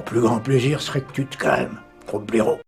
Mon plus grand plaisir serait que tu te calmes, gros blaireau.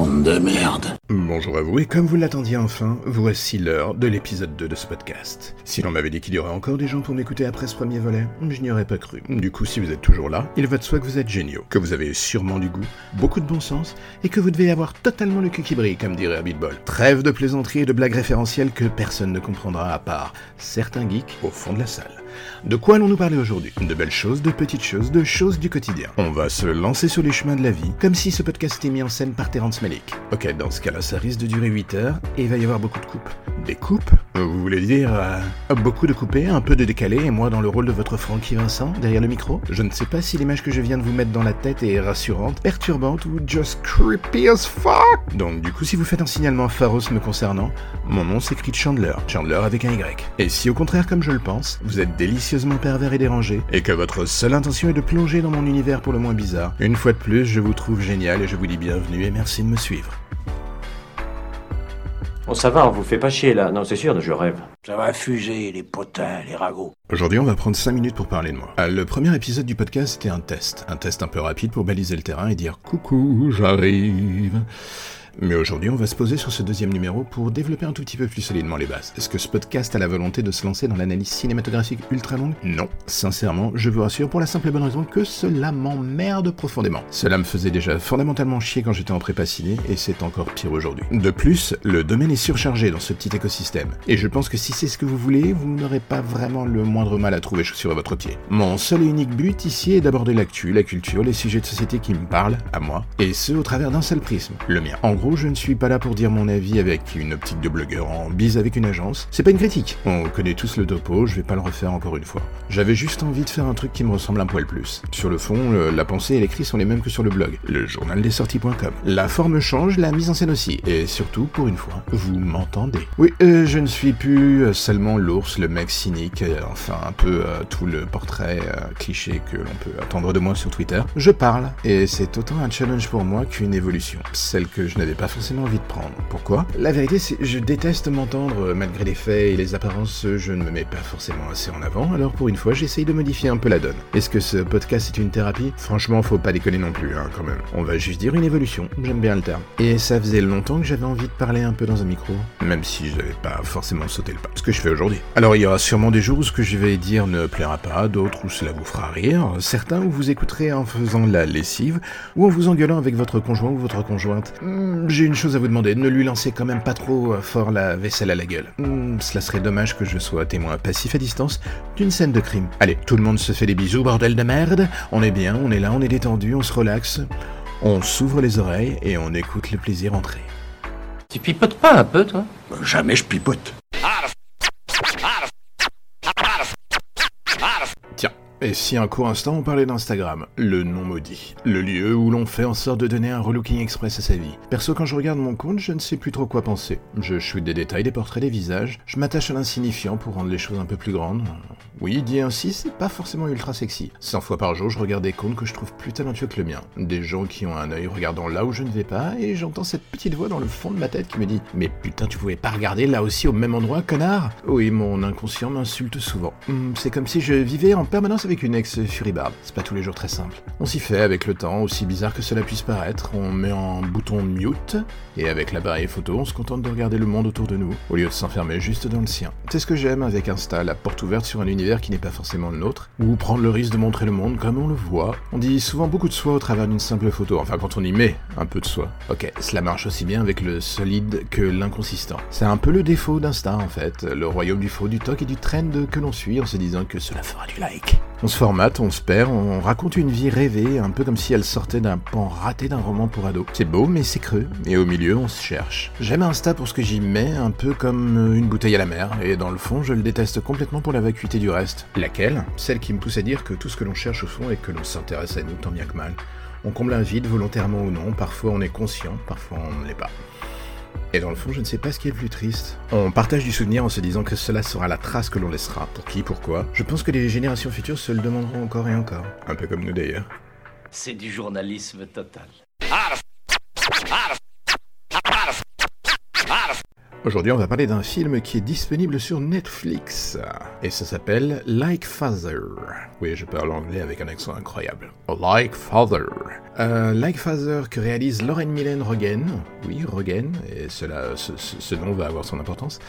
De merde. Bonjour à vous, et comme vous l'attendiez enfin, voici l'heure de l'épisode 2 de ce podcast. Si l'on m'avait dit qu'il y aurait encore des gens pour m'écouter après ce premier volet, je n'y aurais pas cru. Du coup, si vous êtes toujours là, il va de soi que vous êtes géniaux, que vous avez sûrement du goût, beaucoup de bon sens, et que vous devez avoir totalement le cul qui brille, comme dirait Ball. Trêve de plaisanteries et de blagues référentielles que personne ne comprendra à part certains geeks au fond de la salle. De quoi allons-nous parler aujourd'hui? De belles choses, de petites choses, de choses du quotidien. On va se lancer sur les chemins de la vie, comme si ce podcast était mis en scène par Terrence Malick. Ok, dans ce cas-là, ça risque de durer 8 heures, et il va y avoir beaucoup de coupes. Des coupes? Vous voulez dire euh, beaucoup de coupés, un peu de décalé, et moi dans le rôle de votre Francky Vincent, derrière le micro? Je ne sais pas si l'image que je viens de vous mettre dans la tête est rassurante, perturbante ou just creepy as fuck Donc du coup, si vous faites un signalement faros me concernant, mon nom s'écrit Chandler, Chandler avec un Y. Et si au contraire, comme je le pense, vous êtes délicieusement pervers et dérangé, et que votre seule intention est de plonger dans mon univers pour le moins bizarre, une fois de plus, je vous trouve génial et je vous dis bienvenue et merci de me suivre. Bon, ça va, on vous fait pas chier là. Non, c'est sûr, je rêve. Ça va fuser, les potins, les ragots. Aujourd'hui, on va prendre 5 minutes pour parler de moi. Euh, Le premier épisode du podcast était un test. Un test un peu rapide pour baliser le terrain et dire coucou, j'arrive. Mais aujourd'hui, on va se poser sur ce deuxième numéro pour développer un tout petit peu plus solidement les bases. Est-ce que ce podcast a la volonté de se lancer dans l'analyse cinématographique ultra longue? Non. Sincèrement, je vous rassure pour la simple et bonne raison que cela m'emmerde profondément. Cela me faisait déjà fondamentalement chier quand j'étais en prépa ciné, et c'est encore pire aujourd'hui. De plus, le domaine est surchargé dans ce petit écosystème. Et je pense que si c'est ce que vous voulez, vous n'aurez pas vraiment le moindre mal à trouver chaussures à votre pied. Mon seul et unique but ici est d'aborder l'actu, la culture, les sujets de société qui me parlent, à moi, et ce au travers d'un seul prisme, le mien. En gros, je ne suis pas là pour dire mon avis avec une optique de blogueur en bise avec une agence. C'est pas une critique. On connaît tous le topo, je vais pas le refaire encore une fois. J'avais juste envie de faire un truc qui me ressemble un poil plus. Sur le fond, la pensée et l'écrit sont les mêmes que sur le blog, le journal des sorties.com. La forme change, la mise en scène aussi. Et surtout, pour une fois, vous m'entendez. Oui, euh, je ne suis plus euh, seulement l'ours, le mec cynique, euh, enfin un peu tout le portrait cliché que l'on peut attendre de moi sur Twitter. Je parle, et c'est autant un challenge pour moi qu'une évolution. Celle que je n'avais pas forcément envie de prendre. Pourquoi? La vérité, c'est je déteste m'entendre, euh, malgré les faits et les apparences, je ne me mets pas forcément assez en avant, alors pour une fois, j'essaye de modifier un peu la donne. Est-ce que ce podcast est une thérapie? Franchement, faut pas déconner non plus, hein, quand même. On va juste dire une évolution, j'aime bien le terme. Et ça faisait longtemps que j'avais envie de parler un peu dans un micro, même si je n'avais pas forcément sauté le pas. Ce que je fais aujourd'hui. Alors il y aura sûrement des jours où ce que je vais dire ne plaira pas, d'autres où cela vous fera rire, certains où vous écouterez en faisant la lessive, ou en vous engueulant avec votre conjoint ou votre conjointe. Hmm, J'ai une chose à vous demander, ne lui lancez quand même pas trop euh, fort la vaisselle à la gueule. Hmm, cela serait dommage que je sois témoin passif à distance d'une scène de crime. Allez, tout le monde se fait des bisous, bordel de merde. On est bien, on est là, on est détendu, on se relaxe. On s'ouvre les oreilles et on écoute le plaisir entrer. Tu pipotes pas un peu, toi? Jamais je pipote. Et si un court instant on parlait d'Instagram, le nom maudit, le lieu où l'on fait en sorte de donner un relooking express à sa vie. Perso, quand je regarde mon compte, je ne sais plus trop quoi penser. Je shoot des détails, des portraits, des visages, je m'attache à l'insignifiant pour rendre les choses un peu plus grandes. Oui, dit ainsi, c'est pas forcément ultra sexy. 100 fois par jour, je regarde des comptes que je trouve plus talentueux que le mien. Des gens qui ont un œil regardant là où je ne vais pas, et j'entends cette petite voix dans le fond de ma tête qui me dit Mais putain, tu pouvais pas regarder là aussi au même endroit, connard? Oui, mon inconscient m'insulte souvent. Hmm, c'est comme si je vivais en permanence avec une ex furibarde. C'est pas tous les jours très simple. On s'y fait avec le temps, aussi bizarre que cela puisse paraître. On met en bouton mute, et avec l'appareil photo, on se contente de regarder le monde autour de nous, au lieu de s'enfermer juste dans le sien. C'est ce que j'aime avec Insta, la porte ouverte sur un univers qui n'est pas forcément le nôtre, ou prendre le risque de montrer le monde comme on le voit. On dit souvent beaucoup de soi au travers d'une simple photo, enfin quand on y met un peu de soi. Ok, cela marche aussi bien avec le solide que l'inconsistant. C'est un peu le défaut d'Insta en fait, le royaume du faux, du toc et du trend que l'on suit en se disant que cela fera du like. On se formate, on se perd, on raconte une vie rêvée, un peu comme si elle sortait d'un pan raté d'un roman pour ado. C'est beau, mais c'est creux, et au milieu, on se cherche. J'aime Insta pour ce que j'y mets, un peu comme une bouteille à la mer, et dans le fond, je le déteste complètement pour la vacuité du reste. Laquelle? Celle qui me pousse à dire que tout ce que l'on cherche au fond est que l'on s'intéresse à nous tant bien que mal. On comble un vide, volontairement ou non, parfois on est conscient, parfois on ne l'est pas. Et dans le fond, je ne sais pas ce qui est le plus triste. On partage du souvenir en se disant que cela sera la trace que l'on laissera. Pour qui, pourquoi? Je pense que les générations futures se le demanderont encore et encore. Un peu comme nous d'ailleurs. C'est du journalisme total. Aujourd'hui, on va parler d'un film qui est disponible sur Netflix. Et ça s'appelle Like Father. Oui, je parle anglais avec un accent incroyable. Like Father. Euh, like Father que réalise Lauren Millen Rogen. Oui, Rogen, et cela, ce, ce nom va avoir son importance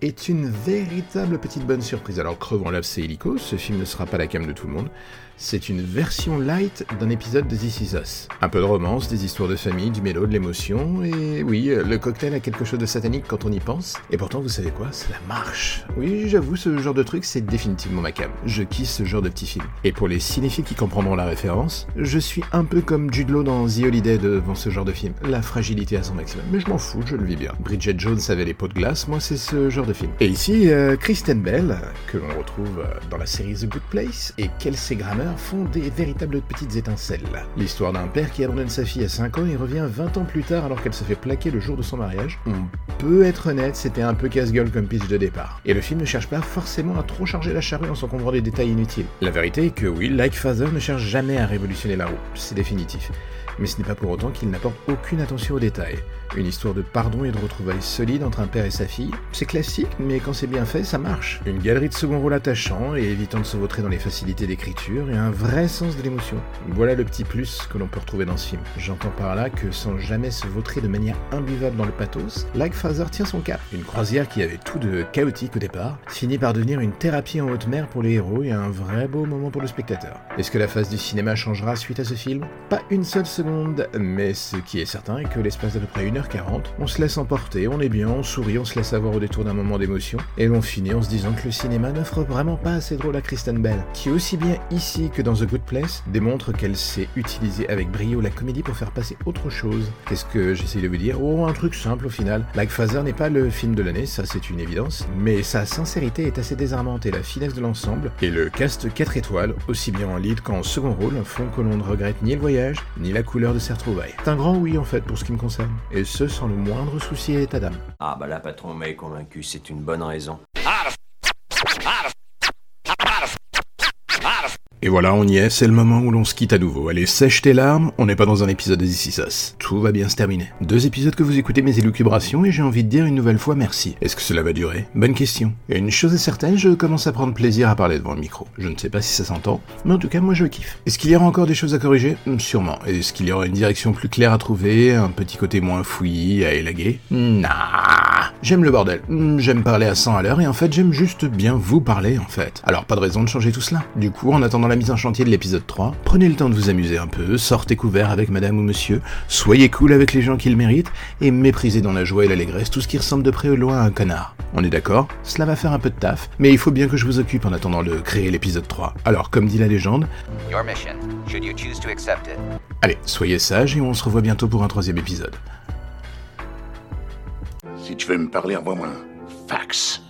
est une véritable petite bonne surprise. Alors crevons l'abcès hélico, ce film ne sera pas la cam de tout le monde, c'est une version light d'un épisode de This Is Us. Un peu de romance, des histoires de famille, du mélo, de l'émotion, et oui, le cocktail a quelque chose de satanique quand on y pense. Et pourtant, vous savez quoi? Cela marche. Oui, j'avoue, ce genre de truc, c'est définitivement ma cam. Je kiffe ce genre de petit film. Et pour les cinéphiles qui comprendront la référence, je suis un peu comme Jude Law dans The Holiday devant ce genre de film. La fragilité à son maximum. Mais je m'en fous, je le vis bien. Bridget Jones avait les pots de glace, moi c'est ce genre Et ici, euh, Kristen Bell, que l'on retrouve euh, dans la série The Good Place, et Kelsey Grammer font des véritables petites étincelles. L'histoire d'un père qui abandonne sa fille à 5 ans et revient 20 ans plus tard alors qu'elle se fait plaquer le jour de son mariage. On peut être honnête, c'était un peu casse-gueule comme pitch de départ. Et le film ne cherche pas forcément à trop charger la charrue en s'encombrant des détails inutiles. La vérité est que oui, Like Father ne cherche jamais à révolutionner la roue, c'est définitif mais ce n'est pas pour autant qu'il n'apporte aucune attention aux détails. Une histoire de pardon et de retrouvailles solides entre un père et sa fille, c'est classique, mais quand c'est bien fait, ça marche. Une galerie de second rôle attachant et évitant de se vautrer dans les facilités d'écriture et un vrai sens de l'émotion. Voilà le petit plus que l'on peut retrouver dans ce film. J'entends par là que sans jamais se vautrer de manière imbuvable dans le pathos, Like Father tient son cap. Une croisière qui avait tout de chaotique au départ, finit par devenir une thérapie en haute mer pour les héros et un vrai beau moment pour le spectateur. Est-ce que la phase du cinéma changera suite à ce film? Pas une seule seconde mais ce qui est certain est que l'espace d'à peu près 1h40, on se laisse emporter, on est bien, on sourit, on se laisse avoir au détour d'un moment d'émotion, et l'on finit en se disant que le cinéma n'offre vraiment pas assez drôle à Kristen Bell, qui aussi bien ici que dans The Good Place démontre qu'elle sait utiliser avec brio la comédie pour faire passer autre chose. Qu'est-ce que j'essaie de vous dire? Oh, un truc simple au final. Like Father n'est pas le film de l'année, ça c'est une évidence, mais sa sincérité est assez désarmante et la finesse de l'ensemble, et le cast 4 étoiles, aussi bien en lead qu'en second rôle, font que l'on ne regrette ni le voyage, ni la couleur de retrouvailles. C'est un grand oui en fait pour ce qui me concerne. Et ce sans le moindre souci à l'état d'âme. Ah bah là, patron m'a convaincu, c'est une bonne raison. Et voilà, on y est, c'est le moment où l'on se quitte à nouveau. Allez, sèche tes larmes, on n'est pas dans un épisode de This Tout va bien se terminer. Deux épisodes que vous écoutez mes élucubrations et j'ai envie de dire une nouvelle fois merci. Est-ce que cela va durer? Bonne question. Et une chose est certaine, je commence à prendre plaisir à parler devant le micro. Je ne sais pas si ça s'entend, mais en tout cas, moi je kiffe. Est-ce qu'il y aura encore des choses à corriger? Hmm, Sûrement. Est-ce qu'il y aura une direction plus claire à trouver Un petit côté moins fouillis à élaguer? Nah J'aime le bordel. Hmm, j'aime parler à 100 à l'heure et en fait, j'aime juste bien vous parler en fait. Alors, pas de raison de changer tout cela. Du coup, en attendant la mise en chantier de l'épisode 3, prenez le temps de vous amuser un peu, sortez couvert avec madame ou monsieur, soyez cool avec les gens qui le méritent, et méprisez dans la joie et l'allégresse tout ce qui ressemble de près ou de loin à un connard. On est d'accord? Cela va faire un peu de taf, mais il faut bien que je vous occupe en attendant de créer l'épisode 3. Alors, comme dit la légende... Allez, soyez sages et on se revoit bientôt pour un troisième épisode. Si tu veux me parler, envoie-moi un fax.